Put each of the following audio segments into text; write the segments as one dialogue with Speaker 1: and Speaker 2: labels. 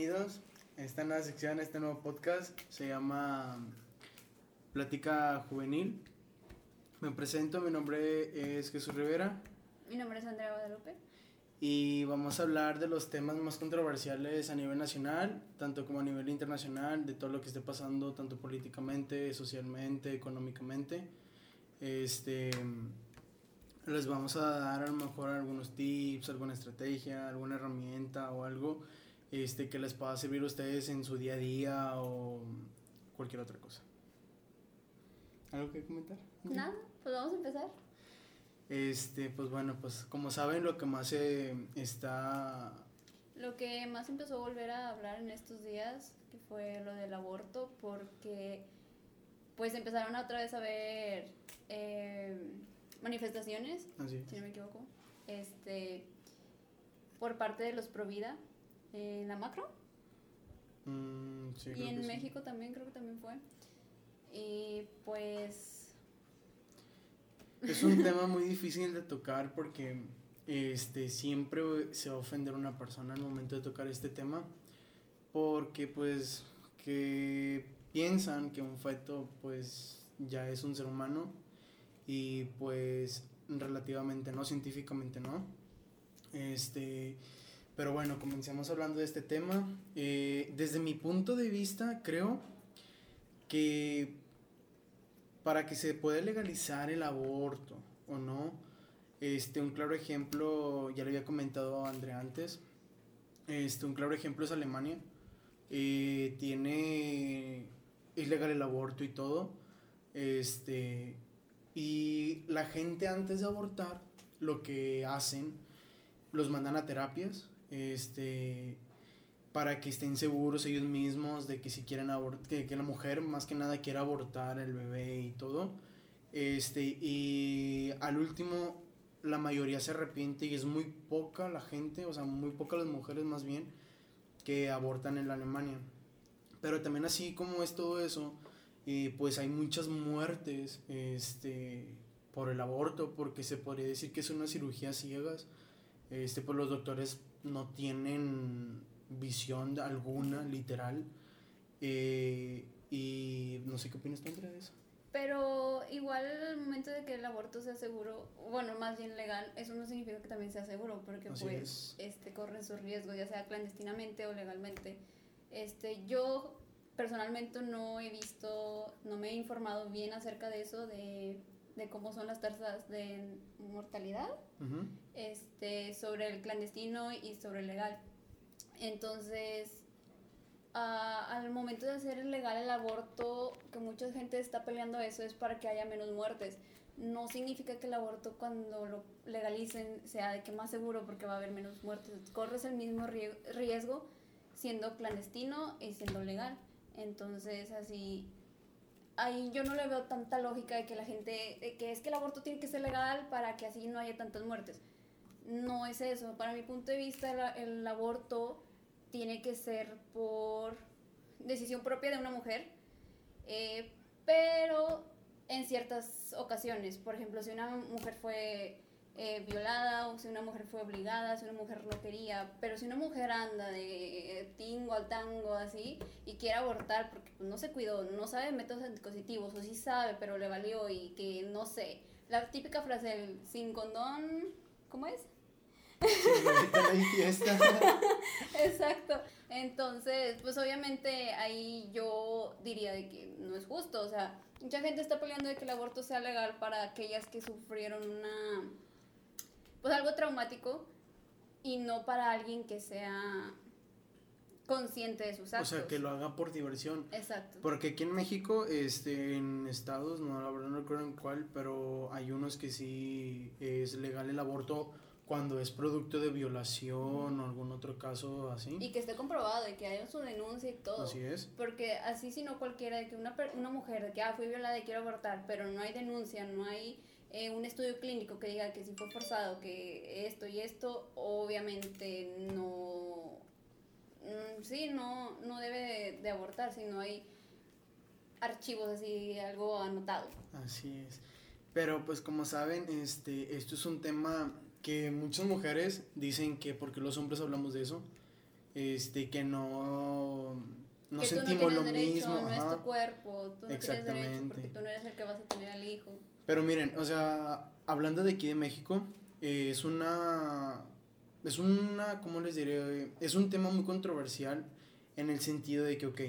Speaker 1: bienvenidos a esta nueva sección, a este nuevo podcast. Se llama Plática Juvenil. Me presento, mi nombre es Jesús Rivera.
Speaker 2: Mi nombre es Andrea Guadalupe.
Speaker 1: Y vamos a hablar de los temas más controversiales a nivel nacional, tanto como a nivel internacional, de todo lo que esté pasando, tanto políticamente, socialmente, económicamente. Este, les vamos a dar a lo mejor algunos tips, alguna estrategia, alguna herramienta o algo este, que les pueda servir a ustedes en su día a día o cualquier otra cosa. ¿Algo que comentar?
Speaker 2: Nada, pues vamos a empezar.
Speaker 1: Este, pues bueno, pues como saben, lo que más se está...
Speaker 2: Lo que más empezó a volver a hablar en estos días, que fue lo del aborto, porque pues empezaron otra vez a ver eh, manifestaciones, si no me equivoco, este, por parte de los Provida en la macro.
Speaker 1: Mm,
Speaker 2: y en México también, creo que también fue. Y pues...
Speaker 1: Es un tema muy difícil de tocar porque este, siempre se va a ofender una persona al momento de tocar este tema. Porque pues que piensan que un feto pues ya es un ser humano y pues relativamente no, científicamente no. Este, pero bueno, comencemos hablando de este tema. Eh, desde mi punto de vista, creo que para que se pueda legalizar el aborto o no, este, un claro ejemplo, ya le había comentado a Andrea antes, este, un claro ejemplo es Alemania. Eh, tiene, es legal el aborto y todo. Este, y la gente antes de abortar, lo que hacen, los mandan a terapias, este, para que estén seguros ellos mismos de que si quieren abortar, que, la mujer más que nada quiera abortar el bebé y todo. Este, y al último, la mayoría se arrepiente y es muy poca la gente, o sea, muy pocas las mujeres más bien, que abortan en la Alemania. Pero también así como es todo eso, pues hay muchas muertes este, por el aborto, porque se podría decir que es una cirugía ciegas. Este, pues los doctores no tienen visión alguna, literal. Eh, y no sé qué opinas tú, de eso.
Speaker 2: Pero igual al momento de que el aborto sea seguro, bueno, más bien legal, eso no significa que también sea seguro, porque pues este corren su riesgo, ya sea clandestinamente o legalmente. Este, yo personalmente no he visto, no me he informado bien acerca de eso, de, de cómo son las tasas de mortalidad, este, sobre el clandestino y sobre el legal. Entonces, al momento de hacer legal el aborto, que mucha gente está peleando eso, es para que haya menos muertes. No significa que el aborto cuando lo legalicen sea de que más seguro porque va a haber menos muertes. Corres el mismo riesgo siendo clandestino y siendo legal. Entonces, así, ahí yo no le veo tanta lógica de que la gente, que es que el aborto tiene que ser legal para que así no haya tantas muertes. No es eso. Para mi punto de vista, el, aborto tiene que ser por decisión propia de una mujer, eh, pero en ciertas ocasiones. Por ejemplo, si una mujer fue eh, violada o si una mujer fue obligada, si una mujer no quería, pero si una mujer anda de tingo al tango así y quiere abortar porque pues, no se cuidó, no sabe métodos anticonceptivos o sí sabe pero le valió y que no sé, la típica frase sin condón, ¿cómo es? Exacto. Entonces, pues obviamente ahí yo diría de que no es justo. O sea, mucha gente está peleando de que el aborto sea legal para aquellas que sufrieron una pues algo traumático y no para alguien que sea consciente de sus actos.
Speaker 1: O sea, que lo haga por diversión.
Speaker 2: Exacto.
Speaker 1: Porque aquí en México, este, en estados, no, la verdad no recuerdo en cuál, pero hay unos que sí es legal el aborto cuando es producto de violación o algún otro caso así.
Speaker 2: Y que esté comprobado y que haya su denuncia y todo.
Speaker 1: Así es.
Speaker 2: Porque así si no cualquiera, de que una, una mujer de que ah, fui violada y quiero abortar, pero no hay denuncia, no hay eh, un estudio clínico que diga que si fue forzado, que esto y esto, obviamente no, mm, sí, no, no debe de, abortar si no hay archivos así, algo anotado.
Speaker 1: Así es. Pero pues como saben, este, esto es un tema que muchas mujeres dicen que porque los hombres hablamos de eso, este, que no, no sentimos
Speaker 2: lo mismo. No es tu cuerpo, tú no tienes derecho porque tú no eres el que vas a tener al hijo.
Speaker 1: Pero miren, o sea, hablando de aquí de México, eh, es una, es una, ¿cómo les diré? Es un tema muy controversial en el sentido de que, ok,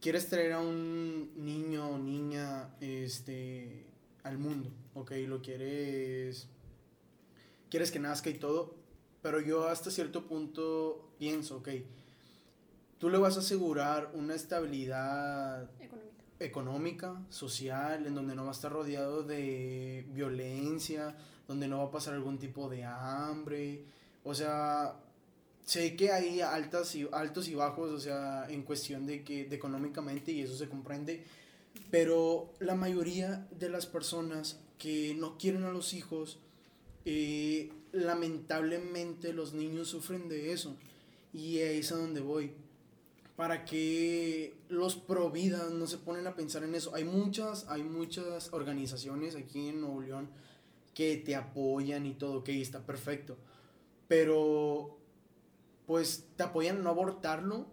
Speaker 1: quieres traer a un niño o niña, este, al mundo, ok, lo quieres, quieres que nazca y todo, pero yo hasta cierto punto pienso, ok, tú le vas a asegurar una estabilidad económica. Económica, social, en donde no va a estar rodeado de violencia, donde no va a pasar algún tipo de hambre, o sea, sé que hay altas y, altos y bajos, o sea, en cuestión de que de económicamente y eso se comprende, pero la mayoría de las personas que no quieren a los hijos, eh, lamentablemente los niños sufren de eso. Y es a donde voy. Para que los providas no se ponen a pensar en eso. Hay muchas, hay muchas organizaciones aquí en Nuevo León que te apoyan y todo, ok, está perfecto. Pero, pues te apoyan a no abortarlo,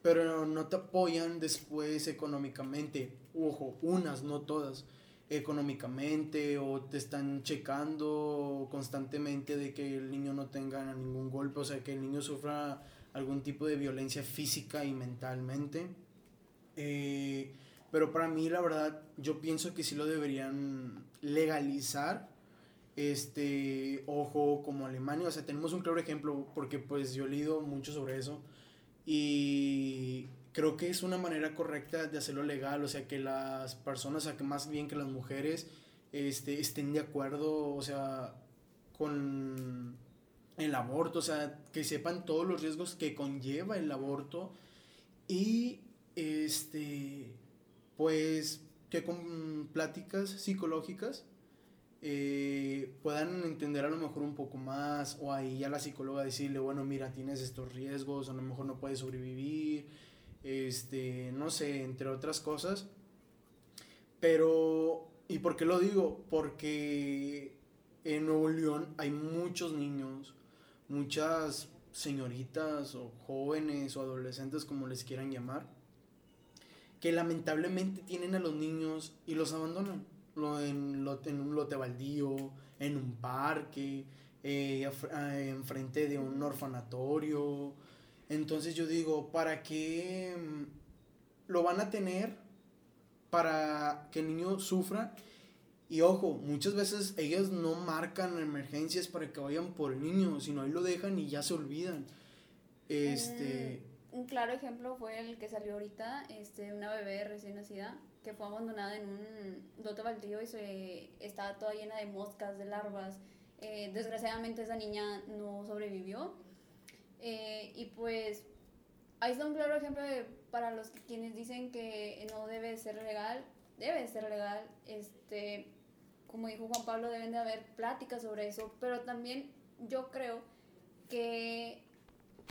Speaker 1: pero no te apoyan después económicamente. Ojo, unas, no todas económicamente o te están checando constantemente de que el niño no tenga ningún golpe, o sea, que el niño sufra algún tipo de violencia física y mentalmente. Eh, pero para mí, la verdad, yo pienso que sí lo deberían legalizar. Este, ojo, como Alemania, o sea, tenemos un claro ejemplo porque pues yo he leído mucho sobre eso y creo que es una manera correcta de hacerlo legal, o sea, que las personas, o sea, que más bien que las mujeres este, estén de acuerdo, o sea, con el aborto, o sea, que sepan todos los riesgos que conlleva el aborto y, este, pues, que con pláticas psicológicas eh, puedan entender a lo mejor un poco más o ahí a la psicóloga decirle, bueno, mira, tienes estos riesgos, a lo mejor no puedes sobrevivir, este, no sé, entre otras cosas. Pero, ¿y por qué lo digo? Porque en Nuevo León hay muchos niños, muchas señoritas o jóvenes o adolescentes, como les quieran llamar, que lamentablemente tienen a los niños y los abandonan. Lo, en, en un lote baldío, en un parque, eh, enfrente de un orfanatorio, entonces yo digo, ¿para qué mm, lo van a tener para que el niño sufra? Y ojo, muchas veces ellas no marcan emergencias para que vayan por el niño, sino ahí lo dejan y ya se olvidan. Este...
Speaker 2: Un, claro ejemplo fue el que salió ahorita, este, una bebé recién nacida que fue abandonada en un dote baldío y se, estaba toda llena de moscas, de larvas. Eh, desgraciadamente esa niña no sobrevivió eh, y pues ahí está un claro ejemplo de, para los quienes dicen que no debe ser legal, debe ser legal. Este, como dijo Juan Pablo, deben de haber pláticas sobre eso, pero también yo creo que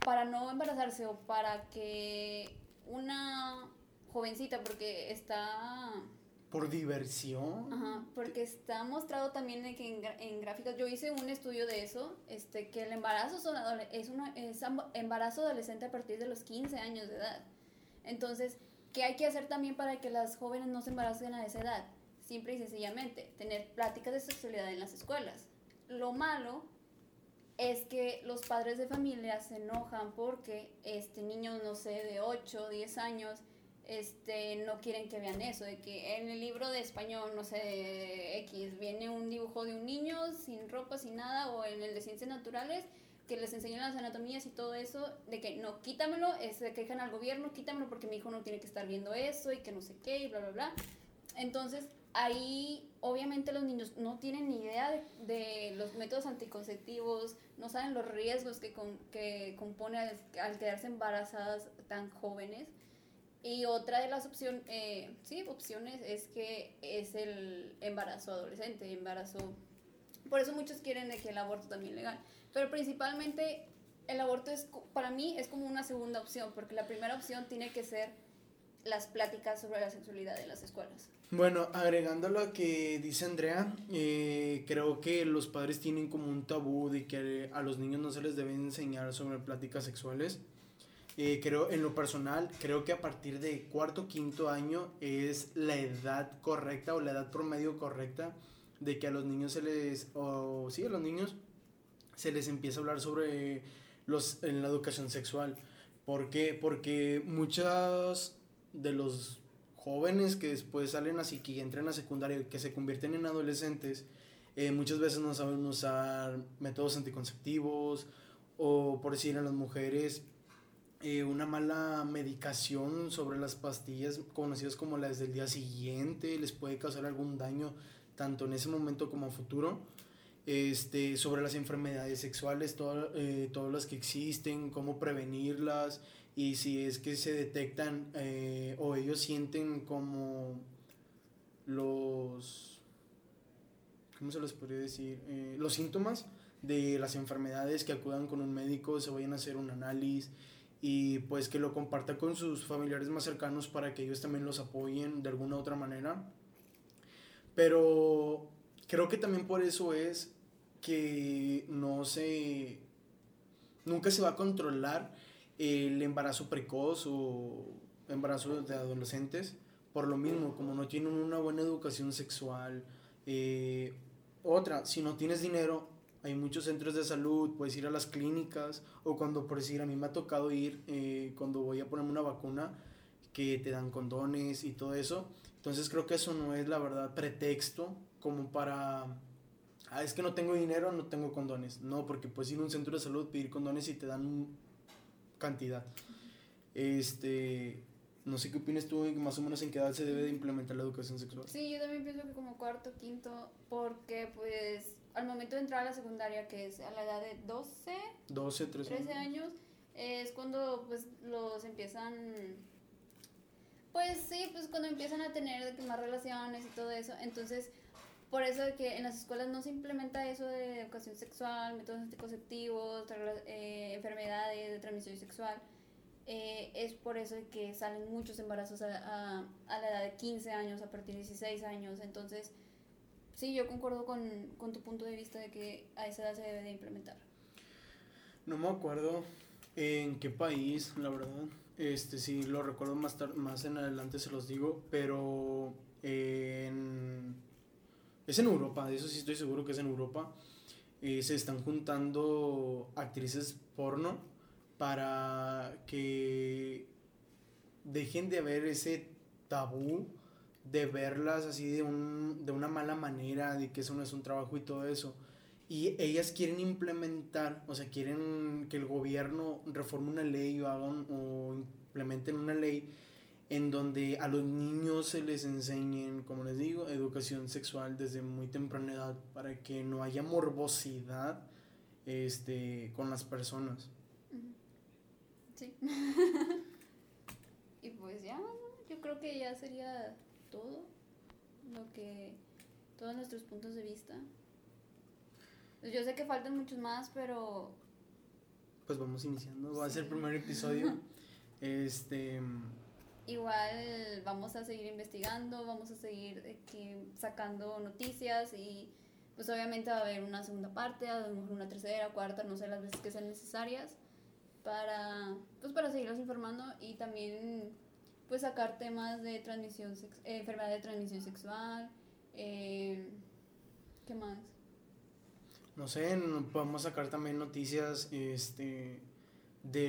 Speaker 2: para no embarazarse o para que una jovencita, porque está
Speaker 1: por diversión.
Speaker 2: Ajá, porque está mostrado también en, que en, gráficas, yo hice un estudio de eso, este, que el embarazo es, una, es embarazo adolescente a partir de los 15 años de edad. Entonces, ¿qué hay que hacer también para que las jóvenes no se embaracen a esa edad? Simple y sencillamente, tener pláticas de sexualidad en las escuelas. Lo malo es que los padres de familia se enojan porque este niño, no sé, de 8, 10 años, este, no quieren que vean eso, de que en el libro de español, no sé, X, viene un dibujo de un niño sin ropa, sin nada, o en el de ciencias naturales, que les enseñan las anatomías y todo eso, de que no, quítamelo, se quejan al gobierno, quítamelo porque mi hijo no tiene que estar viendo eso y que no sé qué y bla, bla, bla. Entonces, ahí obviamente los niños no tienen ni idea de, los métodos anticonceptivos, no saben los riesgos que, que compone al quedarse embarazadas tan jóvenes. Y otra de las opciones, eh, sí, opciones es que es el embarazo adolescente, embarazo... Por eso muchos quieren de que el aborto también legal. Pero principalmente el aborto es, para mí es como una segunda opción, porque la primera opción tiene que ser las pláticas sobre la sexualidad en las escuelas.
Speaker 1: Bueno, agregando lo que dice Andrea, eh, creo que los padres tienen como un tabú de que a los niños no se les debe enseñar sobre pláticas sexuales Eh, creo, en lo personal, creo que a partir de cuarto, quinto año es la edad correcta o la edad promedio correcta de que a los niños se les, o sí, a los niños se les empieza a hablar sobre los, en la educación sexual. ¿Por qué? Porque muchos de los jóvenes que después salen así, que entran a secundaria, que se convierten en adolescentes, eh, muchas veces no saben usar métodos anticonceptivos o por decir a las mujeres eh, una mala medicación sobre las pastillas conocidas como las del día siguiente les puede causar algún daño tanto en ese momento como a futuro. Este, sobre las enfermedades sexuales, eh, todas las que existen, cómo prevenirlas y si es que se detectan eh, o ellos sienten como los, ¿cómo se les podría decir? los síntomas de las enfermedades que acudan con un médico, se vayan a hacer un análisis y pues que lo comparta con sus familiares más cercanos para que ellos también los apoyen de alguna u otra manera. Pero creo que también por eso es que no se nunca se va a controlar el embarazo precoz o embarazo de adolescentes por lo mismo como no tienen una buena educación sexual eh, otra si no tienes dinero hay muchos centros de salud, puedes ir a las clínicas o cuando, por decir, a mí me ha tocado ir eh, cuando voy a ponerme una vacuna que te dan condones y todo eso. Entonces creo que eso no es la verdad pretexto como para, ah, es que no tengo dinero, no tengo condones. No, porque puedes ir a un centro de salud, pedir condones y te dan cantidad. Este, no sé qué opinas tú, más o menos en qué edad se debe de implementar la educación sexual.
Speaker 2: Sí, yo también pienso que como cuarto, quinto, porque pues al momento de entrar a la secundaria, que es a la edad de 12,
Speaker 1: 12 13,
Speaker 2: años, es cuando pues los empiezan, pues sí, pues cuando empiezan a tener más relaciones y todo eso. Entonces, por eso de que en las escuelas no se implementa eso de educación sexual, métodos anticonceptivos, eh, enfermedades de transmisión sexual. Eh, es por eso de que salen muchos embarazos a, a, a, la edad de 15 años, a partir de 16 años. Entonces, sí, yo concuerdo con, con, tu punto de vista de que a esa edad se debe de implementar.
Speaker 1: No me acuerdo en qué país, la verdad. Este sí lo recuerdo más más en adelante se los digo, pero en, es en Europa, de eso sí estoy seguro que es en Europa. Eh, se están juntando actrices porno para que dejen de haber ese tabú de verlas así de, un, de una mala manera, de que eso no es un trabajo y todo eso. Y ellas quieren implementar, o sea, quieren que el gobierno reforme una ley o hagan o implementen una ley en donde a los niños se les enseñen, como les digo, educación sexual desde muy temprana edad para que no haya morbosidad este, con las personas.
Speaker 2: Sí. y pues ya, yo creo que ya sería todo lo que todos nuestros puntos de vista. Yo sé que faltan muchos más, pero
Speaker 1: pues vamos iniciando. Va a ser el primer episodio. este
Speaker 2: igual vamos a seguir investigando, vamos a seguir sacando noticias y pues obviamente va a haber una segunda parte, a lo mejor una tercera, cuarta, no sé las veces que sean necesarias para pues para seguirlos informando y también pues sacar temas de transmisión, eh, enfermedad de transmisión sexual, eh, ¿qué más?
Speaker 1: No sé, podemos sacar también noticias este, de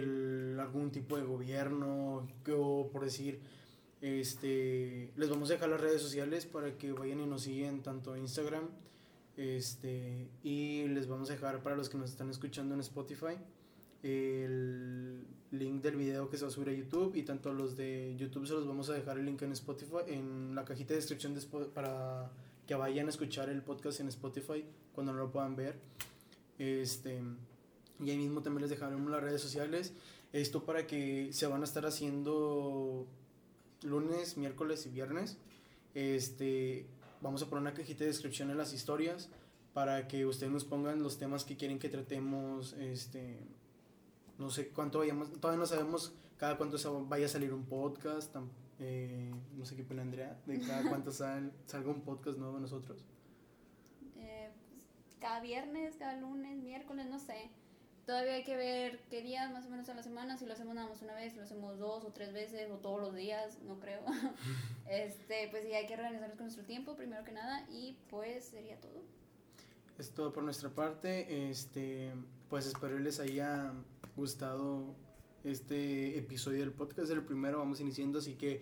Speaker 1: algún tipo de gobierno, o por decir, este, les vamos a dejar las redes sociales para que vayan y nos siguen tanto Instagram, este, y les vamos a dejar para los que nos están escuchando en Spotify el link del video que se va a subir a YouTube y tanto los de YouTube se los vamos a dejar el link en Spotify, en la cajita de descripción de para que vayan a escuchar el podcast en Spotify cuando no lo puedan ver. Este, y ahí mismo también les dejaremos las redes sociales. Esto para que se van a estar haciendo lunes, miércoles y viernes. Este, vamos a poner una cajita de descripción en las historias para que ustedes nos pongan los temas que quieren que tratemos este, no sé cuánto vayamos, todavía no sabemos cada cuánto vaya a salir un podcast, eh, no sé qué pena Andrea, de cada cuánto sal, salga un podcast nuevo de nosotros.
Speaker 2: Eh, pues, cada viernes, cada lunes, miércoles, no sé, Todavía hay que ver qué días más o menos a la semana, si lo hacemos nada más una vez, si lo hacemos dos o tres veces o todos los días, no creo. este, pues sí, hay que organizarnos con nuestro tiempo, primero que nada, y pues sería todo.
Speaker 1: Es todo por nuestra parte. Este, pues espero les haya gustado este episodio del podcast, el primero vamos iniciando, así que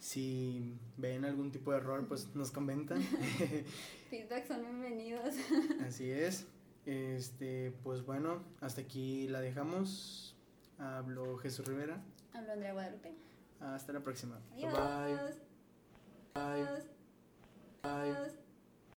Speaker 1: si ven algún tipo de error, pues nos comentan.
Speaker 2: Feedback son bienvenidos.
Speaker 1: Así es. Este, pues bueno, hasta aquí la dejamos. Hablo Jesús Rivera.
Speaker 2: Hablo Andrea Guadalupe.
Speaker 1: Hasta la próxima.
Speaker 2: Adiós. Bye. Bye. Bye.